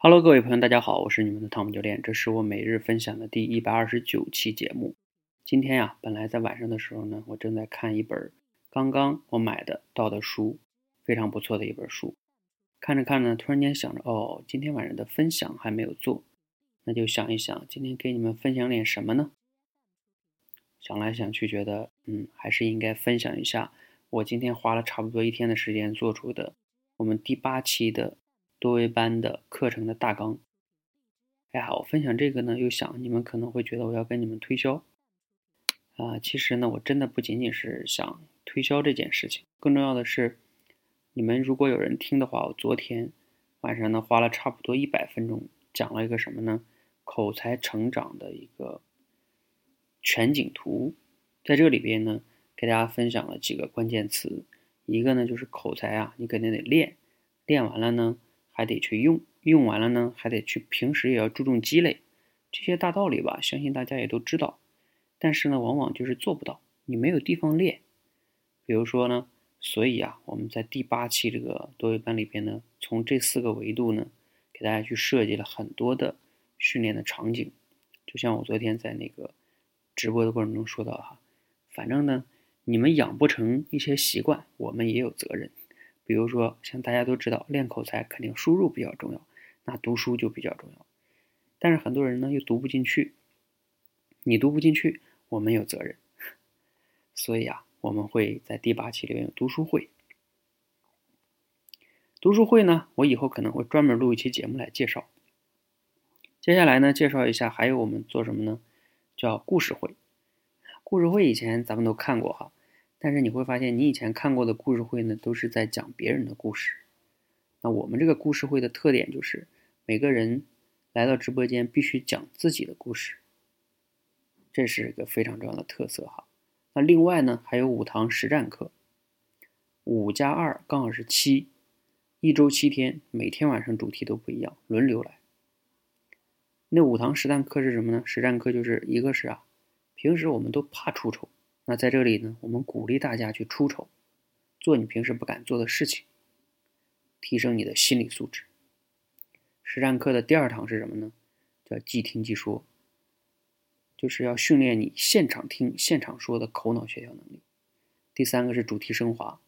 Hello，各位朋友，大家好，我是你们的汤姆教练，这是我每日分享的第一百二十九期节目。今天呀，本来在晚上的时候呢，我正在看一本刚刚我买的到的书，非常不错的一本书。看着看着，突然间想着，哦，今天晚上的分享还没有做，那就想一想，今天给你们分享点什么呢？想来想去，觉得，嗯，还是应该分享一下我今天花了差不多一天的时间做出的我们第八期的。多维班的课程的大纲。哎呀，我分享这个呢，又想你们可能会觉得我要跟你们推销啊。其实呢，我真的不仅仅是想推销这件事情，更重要的是，你们如果有人听的话，我昨天晚上呢花了差不多一百分钟讲了一个什么呢？口才成长的一个全景图。在这里边呢，给大家分享了几个关键词，一个呢就是口才啊，你肯定得练，练完了呢。还得去用，用完了呢，还得去平时也要注重积累，这些大道理吧，相信大家也都知道。但是呢，往往就是做不到，你没有地方练。比如说呢，所以啊，我们在第八期这个多维班里边呢，从这四个维度呢，给大家去设计了很多的训练的场景。就像我昨天在那个直播的过程中说到哈，反正呢，你们养不成一些习惯，我们也有责任。比如说，像大家都知道，练口才肯定输入比较重要，那读书就比较重要。但是很多人呢又读不进去，你读不进去，我们有责任。所以啊，我们会在第八期里面有读书会。读书会呢，我以后可能会专门录一期节目来介绍。接下来呢，介绍一下还有我们做什么呢？叫故事会。故事会以前咱们都看过哈。但是你会发现，你以前看过的故事会呢，都是在讲别人的故事。那我们这个故事会的特点就是，每个人来到直播间必须讲自己的故事，这是一个非常重要的特色哈。那另外呢，还有五堂实战课，五加二刚好是七，一周七天，每天晚上主题都不一样，轮流来。那五堂实战课是什么呢？实战课就是一个是啊，平时我们都怕出丑。那在这里呢，我们鼓励大家去出丑，做你平时不敢做的事情，提升你的心理素质。实战课的第二堂是什么呢？叫即听即说，就是要训练你现场听、现场说的口脑协调能力。第三个是主题升华，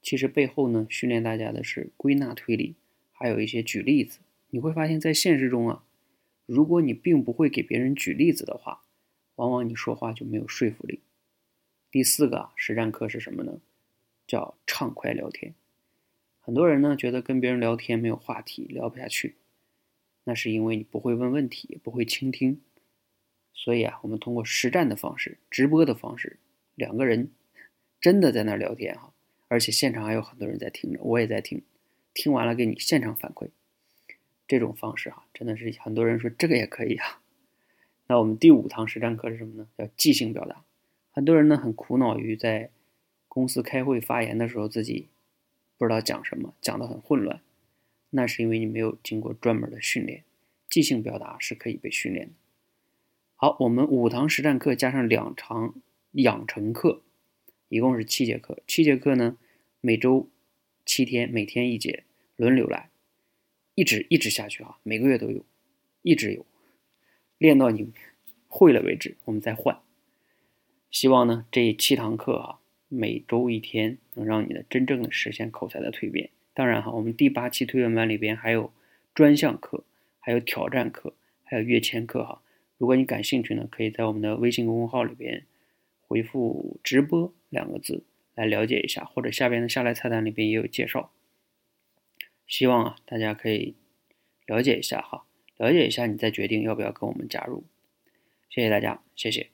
其实背后呢，训练大家的是归纳推理，还有一些举例子。你会发现在现实中啊，如果你并不会给别人举例子的话，往往你说话就没有说服力。第四个实战课是什么呢？叫畅快聊天。很多人呢觉得跟别人聊天没有话题，聊不下去，那是因为你不会问问题，不会倾听。所以啊，我们通过实战的方式、直播的方式，两个人真的在那聊天哈，而且现场还有很多人在听着，我也在听，听完了给你现场反馈。这种方式哈，真的是很多人说这个也可以啊。那我们第五堂实战课是什么呢？叫即兴表达。很多人呢很苦恼于在公司开会发言的时候自己不知道讲什么，讲的很混乱，那是因为你没有经过专门的训练。即兴表达是可以被训练的。好，我们五堂实战课加上两堂养成课，一共是七节课。七节课呢，每周七天，每天一节，轮流来，一直一直下去啊，每个月都有，一直有，练到你会了为止，我们再换。希望呢，这七堂课啊，每周一天，能让你的真正的实现口才的蜕变。当然哈，我们第八期推文班里边还有专项课，还有挑战课，还有跃迁课哈。如果你感兴趣呢，可以在我们的微信公众号里边回复“直播”两个字来了解一下，或者下边的下来菜单里边也有介绍。希望啊，大家可以了解一下哈，了解一下你再决定要不要跟我们加入。谢谢大家，谢谢。